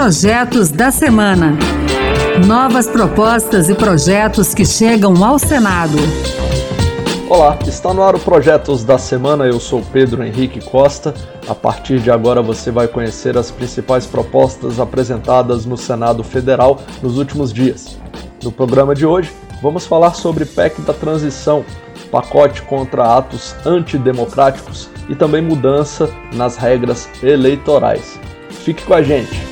Projetos da Semana. Novas propostas e projetos que chegam ao Senado. Olá, está no ar o Projetos da Semana. Eu sou Pedro Henrique Costa. A partir de agora você vai conhecer as principais propostas apresentadas no Senado Federal nos últimos dias. No programa de hoje, vamos falar sobre PEC da transição, pacote contra atos antidemocráticos e também mudança nas regras eleitorais. Fique com a gente.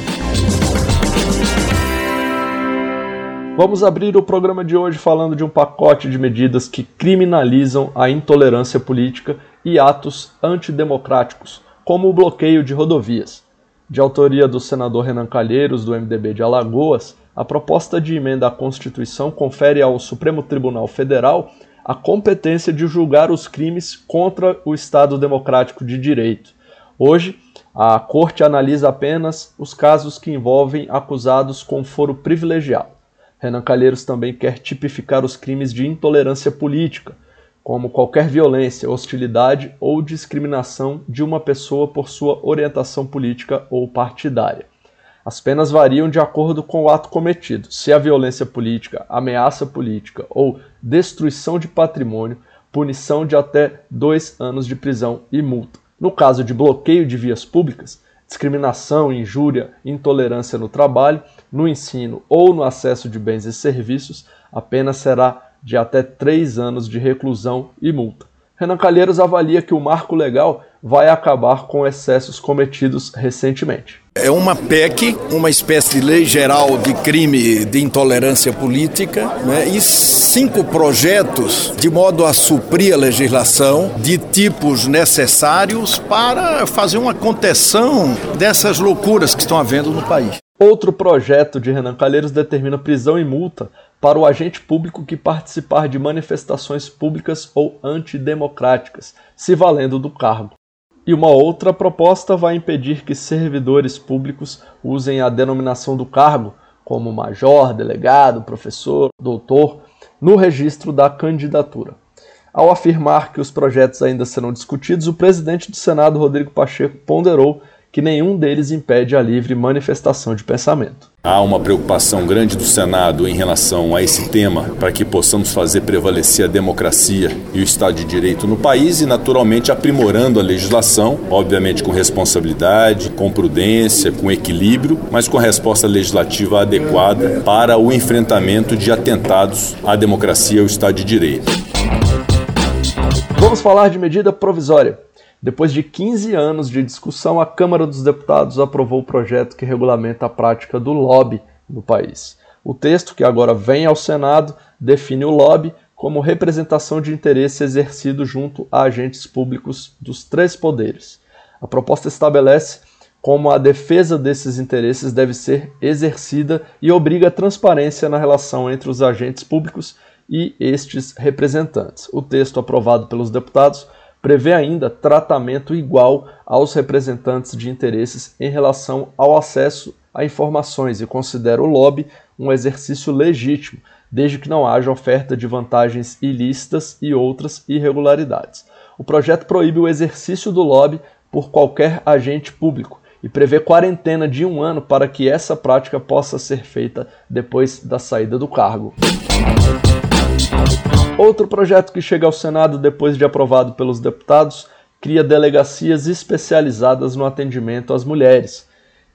Vamos abrir o programa de hoje falando de um pacote de medidas que criminalizam a intolerância política e atos antidemocráticos, como o bloqueio de rodovias. De autoria do senador Renan Calheiros, do MDB de Alagoas, a proposta de emenda à Constituição confere ao Supremo Tribunal Federal a competência de julgar os crimes contra o Estado Democrático de Direito. Hoje, a Corte analisa apenas os casos que envolvem acusados com foro privilegiado. Renan Calheiros também quer tipificar os crimes de intolerância política, como qualquer violência, hostilidade ou discriminação de uma pessoa por sua orientação política ou partidária. As penas variam de acordo com o ato cometido. Se a violência política, ameaça política ou destruição de patrimônio, punição de até dois anos de prisão e multa. No caso de bloqueio de vias públicas, discriminação, injúria, intolerância no trabalho, no ensino ou no acesso de bens e serviços, a pena será de até três anos de reclusão e multa. Renan Calheiros avalia que o marco legal vai acabar com excessos cometidos recentemente. É uma PEC, uma espécie de lei geral de crime de intolerância política, né? e cinco projetos de modo a suprir a legislação de tipos necessários para fazer uma contenção dessas loucuras que estão havendo no país. Outro projeto de Renan Calheiros determina prisão e multa para o agente público que participar de manifestações públicas ou antidemocráticas, se valendo do cargo. E uma outra proposta vai impedir que servidores públicos usem a denominação do cargo, como major, delegado, professor, doutor, no registro da candidatura. Ao afirmar que os projetos ainda serão discutidos, o presidente do Senado, Rodrigo Pacheco, ponderou que nenhum deles impede a livre manifestação de pensamento. Há uma preocupação grande do Senado em relação a esse tema para que possamos fazer prevalecer a democracia e o Estado de Direito no país e, naturalmente, aprimorando a legislação, obviamente com responsabilidade, com prudência, com equilíbrio, mas com a resposta legislativa adequada para o enfrentamento de atentados à democracia e ao Estado de Direito. Vamos falar de medida provisória. Depois de 15 anos de discussão, a Câmara dos Deputados aprovou o projeto que regulamenta a prática do lobby no país. O texto, que agora vem ao Senado, define o lobby como representação de interesse exercido junto a agentes públicos dos três poderes. A proposta estabelece como a defesa desses interesses deve ser exercida e obriga a transparência na relação entre os agentes públicos e estes representantes. O texto aprovado pelos deputados prevê ainda tratamento igual aos representantes de interesses em relação ao acesso a informações e considera o lobby um exercício legítimo, desde que não haja oferta de vantagens ilícitas e outras irregularidades. O projeto proíbe o exercício do lobby por qualquer agente público e prevê quarentena de um ano para que essa prática possa ser feita depois da saída do cargo. Outro projeto que chega ao Senado depois de aprovado pelos deputados cria delegacias especializadas no atendimento às mulheres,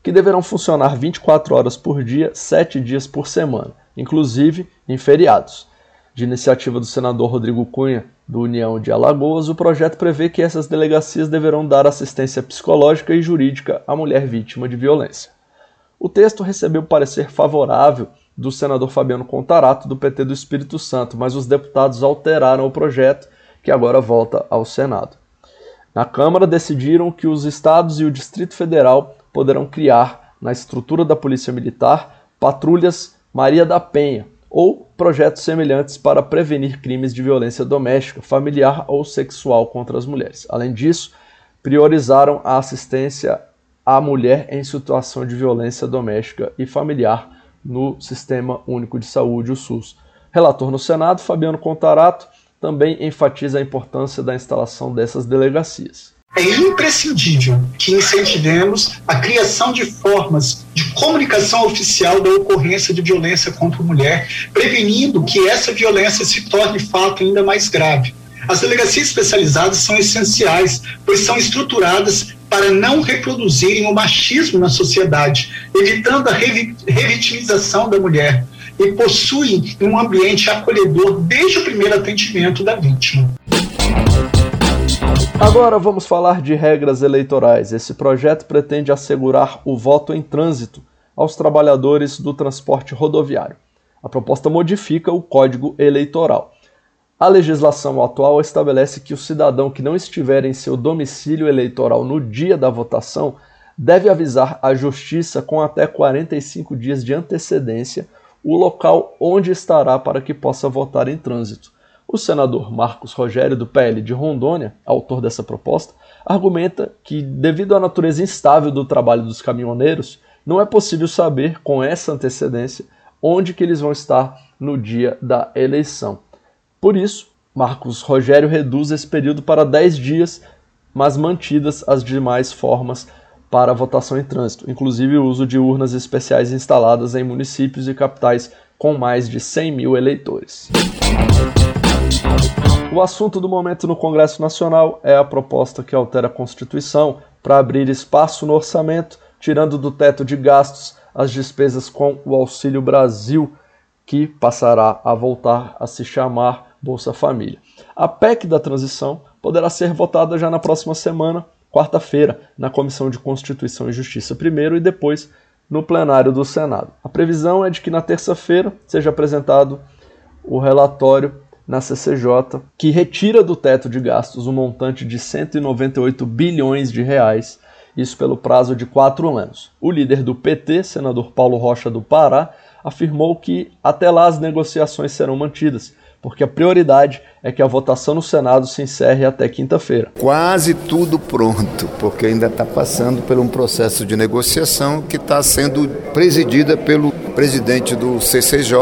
que deverão funcionar 24 horas por dia, 7 dias por semana, inclusive em feriados. De iniciativa do senador Rodrigo Cunha, do União de Alagoas, o projeto prevê que essas delegacias deverão dar assistência psicológica e jurídica à mulher vítima de violência. O texto recebeu parecer favorável do senador Fabiano Contarato, do PT do Espírito Santo, mas os deputados alteraram o projeto, que agora volta ao Senado. Na Câmara, decidiram que os estados e o Distrito Federal poderão criar, na estrutura da Polícia Militar, patrulhas Maria da Penha ou projetos semelhantes para prevenir crimes de violência doméstica, familiar ou sexual contra as mulheres. Além disso, priorizaram a assistência à mulher em situação de violência doméstica e familiar no Sistema Único de Saúde, o SUS. Relator no Senado, Fabiano Contarato, também enfatiza a importância da instalação dessas delegacias. É imprescindível que incentivemos a criação de formas de comunicação oficial da ocorrência de violência contra a mulher, prevenindo que essa violência se torne fato ainda mais grave. As delegacias especializadas são essenciais, pois são estruturadas para não reproduzirem o machismo na sociedade, evitando a revitimização da mulher, e possuem um ambiente acolhedor desde o primeiro atendimento da vítima. Agora vamos falar de regras eleitorais. Esse projeto pretende assegurar o voto em trânsito aos trabalhadores do transporte rodoviário. A proposta modifica o Código Eleitoral. A legislação atual estabelece que o cidadão que não estiver em seu domicílio eleitoral no dia da votação deve avisar à Justiça com até 45 dias de antecedência o local onde estará para que possa votar em trânsito. O senador Marcos Rogério, do PL de Rondônia, autor dessa proposta, argumenta que, devido à natureza instável do trabalho dos caminhoneiros, não é possível saber com essa antecedência onde que eles vão estar no dia da eleição. Por isso, Marcos Rogério reduz esse período para 10 dias, mas mantidas as demais formas para votação em trânsito, inclusive o uso de urnas especiais instaladas em municípios e capitais com mais de 100 mil eleitores. O assunto do momento no Congresso Nacional é a proposta que altera a Constituição para abrir espaço no orçamento, tirando do teto de gastos as despesas com o Auxílio Brasil, que passará a voltar a se chamar Bolsa Família. A PEC da transição poderá ser votada já na próxima semana, quarta-feira, na Comissão de Constituição e Justiça primeiro e depois no plenário do Senado. A previsão é de que na terça-feira seja apresentado o relatório na CCJ, que retira do teto de gastos um montante de 198 bilhões de reais, isso pelo prazo de quatro anos. O líder do PT, senador Paulo Rocha do Pará, afirmou que até lá as negociações serão mantidas, porque a prioridade é que a votação no Senado se encerre até quinta-feira. Quase tudo pronto, porque ainda está passando por um processo de negociação que está sendo presidida pelo presidente do CCJ,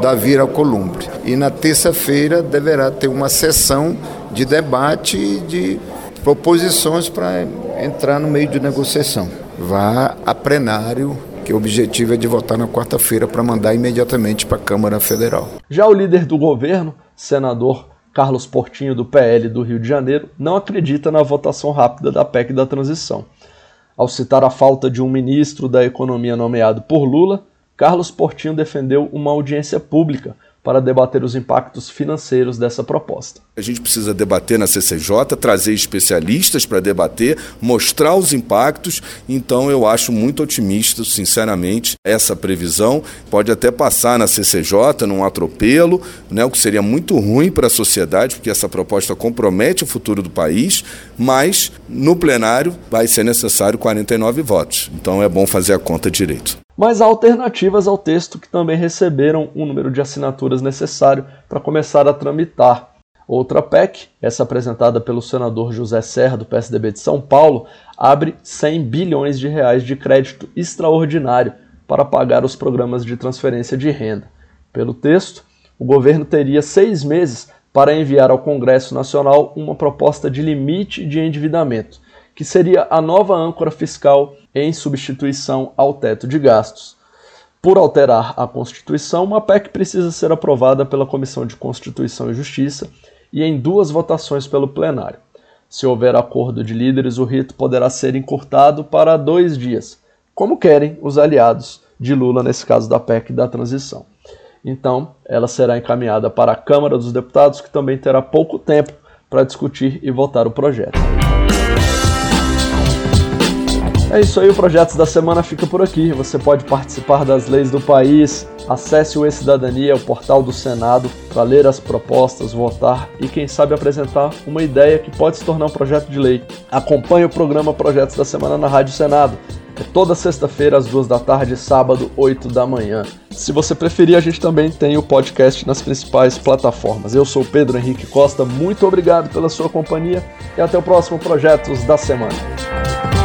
Davi Alcolumbre. E na terça-feira deverá ter uma sessão de debate de proposições para entrar no meio de negociação. Vá a plenário que o objetivo é de votar na quarta-feira para mandar imediatamente para a Câmara Federal. Já o líder do governo, senador Carlos Portinho, do PL do Rio de Janeiro, não acredita na votação rápida da PEC da transição. Ao citar a falta de um ministro da Economia nomeado por Lula, Carlos Portinho defendeu uma audiência pública para debater os impactos financeiros dessa proposta. A gente precisa debater na CCJ, trazer especialistas para debater, mostrar os impactos. Então, eu acho muito otimista, sinceramente, essa previsão. Pode até passar na CCJ, num atropelo, né, o que seria muito ruim para a sociedade, porque essa proposta compromete o futuro do país, mas no plenário vai ser necessário 49 votos. Então, é bom fazer a conta direito mas há alternativas ao texto que também receberam o número de assinaturas necessário para começar a tramitar. Outra PEC, essa apresentada pelo senador José Serra, do PSDB de São Paulo, abre 100 bilhões de reais de crédito extraordinário para pagar os programas de transferência de renda. Pelo texto, o governo teria seis meses para enviar ao Congresso Nacional uma proposta de limite de endividamento, que seria a nova âncora fiscal em substituição ao teto de gastos. Por alterar a Constituição, uma PEC precisa ser aprovada pela Comissão de Constituição e Justiça e em duas votações pelo plenário. Se houver acordo de líderes, o rito poderá ser encurtado para dois dias, como querem os aliados de Lula nesse caso da PEC da transição. Então, ela será encaminhada para a Câmara dos Deputados, que também terá pouco tempo para discutir e votar o projeto. É isso aí, o Projetos da Semana fica por aqui. Você pode participar das leis do país. Acesse o E-Cidadania, o portal do Senado, para ler as propostas, votar e, quem sabe, apresentar uma ideia que pode se tornar um projeto de lei. Acompanhe o programa Projetos da Semana na Rádio Senado. É toda sexta-feira, às duas da tarde, sábado, oito da manhã. Se você preferir, a gente também tem o podcast nas principais plataformas. Eu sou Pedro Henrique Costa, muito obrigado pela sua companhia e até o próximo Projetos da Semana.